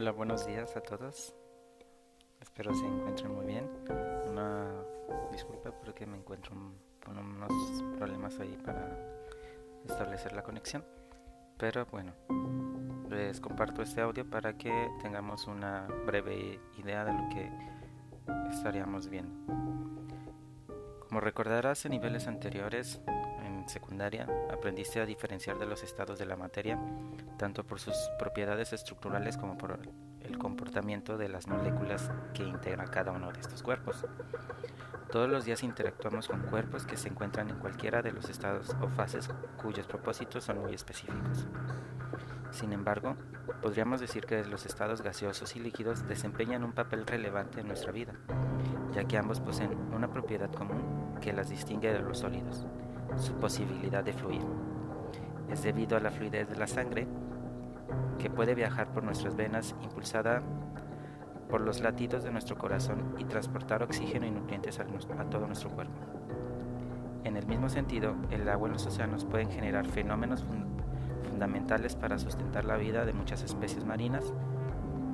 Hola, buenos días a todos. Espero se encuentren muy bien. Una disculpa porque me encuentro con unos problemas ahí para establecer la conexión. Pero bueno, les comparto este audio para que tengamos una breve idea de lo que estaríamos viendo. Como recordarás en niveles anteriores, secundaria, aprendiste a diferenciar de los estados de la materia, tanto por sus propiedades estructurales como por el comportamiento de las moléculas que integran cada uno de estos cuerpos. Todos los días interactuamos con cuerpos que se encuentran en cualquiera de los estados o fases cuyos propósitos son muy específicos. Sin embargo, podríamos decir que los estados gaseosos y líquidos desempeñan un papel relevante en nuestra vida, ya que ambos poseen una propiedad común que las distingue de los sólidos, su posibilidad de fluir. Es debido a la fluidez de la sangre que puede viajar por nuestras venas impulsada por los latidos de nuestro corazón y transportar oxígeno y nutrientes a, todo nuestro cuerpo. En el mismo sentido, el agua en los océanos pueden generar fenómenos fundamentales para sustentar la vida de muchas especies marinas,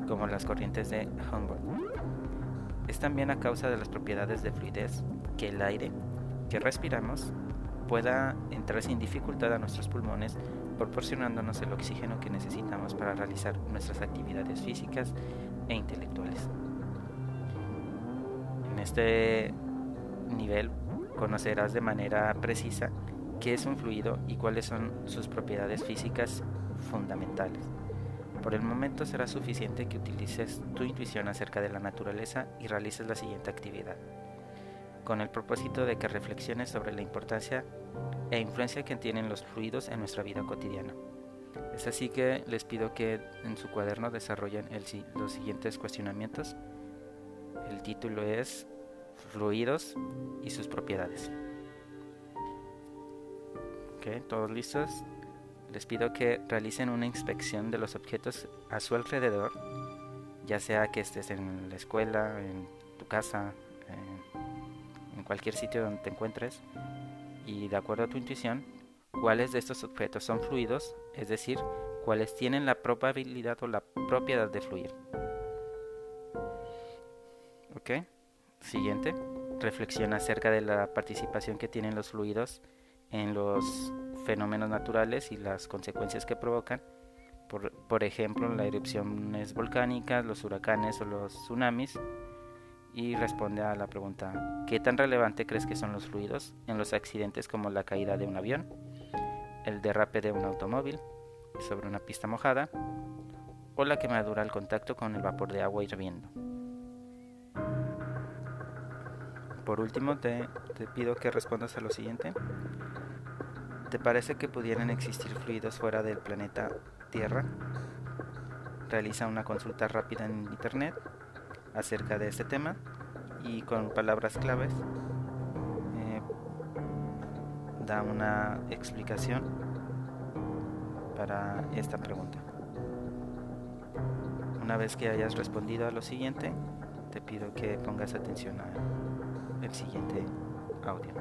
como las corrientes de Humboldt. Es también a causa de las propiedades de fluidez que el aire que respiramos pueda entrar sin dificultad a nuestros pulmones, proporcionándonos el oxígeno que necesitamos para realizar nuestras actividades físicas e intelectuales. En este nivel conocerás de manera precisa qué es un fluido y cuáles son sus propiedades físicas fundamentales. Por el momento será suficiente que utilices tu intuición acerca de la naturaleza y realices la siguiente actividad con el propósito de que reflexiones sobre la importancia e influencia que tienen los fluidos en nuestra vida cotidiana. Es así que les pido que en su cuaderno desarrollen los siguientes cuestionamientos. El título es Fluidos y sus propiedades. Ok, todos listos. Les pido que realicen una inspección de los objetos a su alrededor, ya sea que estés en la escuela, en tu casa, cualquier sitio donde te encuentres y de acuerdo a tu intuición, cuáles de estos objetos son fluidos, es decir, cuáles tienen la probabilidad o la propiedad de fluir. ¿Ok? Siguiente, reflexiona acerca de la participación que tienen los fluidos en los fenómenos naturales y las consecuencias que provocan. Por, por ejemplo, las erupciones volcánicas, los huracanes o los tsunamis y responde a la pregunta ¿qué tan relevante crees que son los fluidos en los accidentes como la caída de un avión, el derrape de un automóvil sobre una pista mojada o la quemadura al contacto con el vapor de agua hirviendo? Por último, te, pido que respondas a lo siguiente. ¿Te parece que pudieran existir fluidos fuera del planeta Tierra? Realiza una consulta rápida en Internet acerca de este tema y con palabras claves eh, da una explicación para esta pregunta. Una vez que hayas respondido a lo siguiente, te pido que pongas atención al siguiente audio.